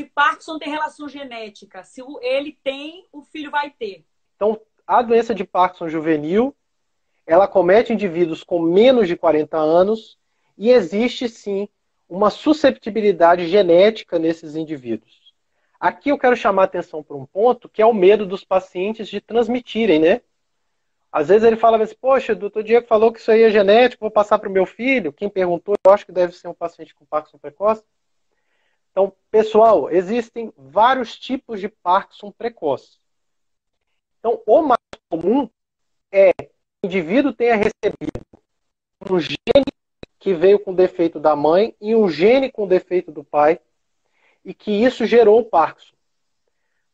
se Parkinson tem relação genética. Se ele tem, o filho vai ter. Então, a doença de Parkinson juvenil, ela comete indivíduos com menos de 40 anos e existe sim uma susceptibilidade genética nesses indivíduos. Aqui eu quero chamar a atenção para um ponto que é o medo dos pacientes de transmitirem, né? Às vezes ele fala assim, poxa, o doutor Diego falou que isso aí é genético, vou passar para o meu filho. Quem perguntou, eu acho que deve ser um paciente com Parkinson precoce. Então, pessoal, existem vários tipos de Parkinson precoce. Então, o mais comum é que o indivíduo tenha recebido um gene que veio com defeito da mãe e um gene com defeito do pai, e que isso gerou o Parkinson.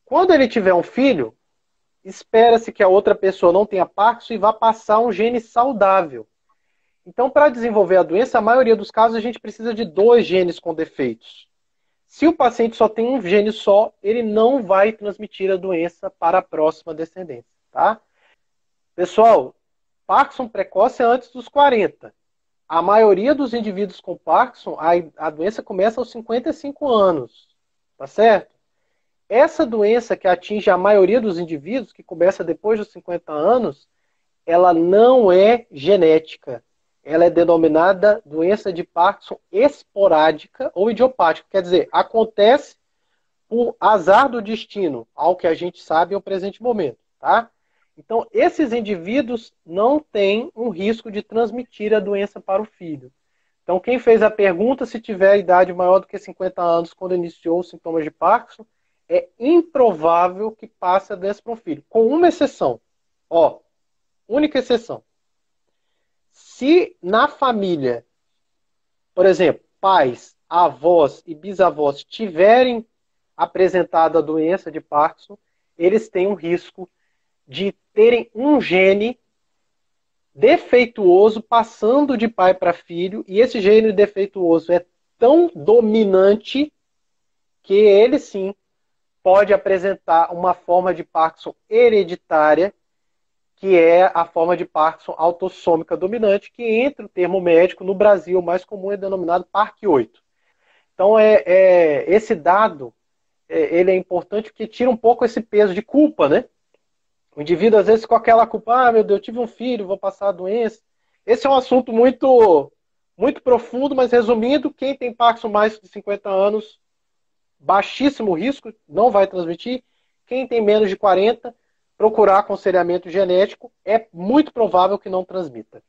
Quando ele tiver um filho, espera-se que a outra pessoa não tenha Parkinson e vá passar um gene saudável. Então, para desenvolver a doença, a maioria dos casos a gente precisa de dois genes com defeitos. Se o paciente só tem um gene só, ele não vai transmitir a doença para a próxima descendência, tá? Pessoal, Parkinson precoce é antes dos 40. A maioria dos indivíduos com Parkinson, a, a doença começa aos 55 anos, tá certo? Essa doença que atinge a maioria dos indivíduos, que começa depois dos 50 anos, ela não é genética. Ela é denominada doença de Parkinson esporádica ou idiopática. Quer dizer, acontece por azar do destino, ao que a gente sabe no presente momento, tá? Então, esses indivíduos não têm um risco de transmitir a doença para o filho. Então, quem fez a pergunta, se tiver idade maior do que 50 anos quando iniciou os sintomas de Parkinson, é improvável que passe a doença para um filho, com uma exceção. Ó, única exceção. Se na família, por exemplo, pais, avós e bisavós tiverem apresentado a doença de Parkinson, eles têm um risco de terem um gene defeituoso passando de pai para filho, e esse gene defeituoso é tão dominante que ele sim pode apresentar uma forma de Parkinson hereditária, que é a forma de Parkinson autossômica dominante, que entre o termo médico no Brasil, o mais comum é denominado PARC8. Então, é, é esse dado é, ele é importante porque tira um pouco esse peso de culpa, né? O indivíduo, às vezes, com aquela culpa, ah, meu Deus, eu tive um filho, vou passar a doença. Esse é um assunto muito, muito profundo, mas resumindo, quem tem Parkinson mais de 50 anos baixíssimo risco, não vai transmitir. Quem tem menos de 40, procurar aconselhamento genético, é muito provável que não transmita.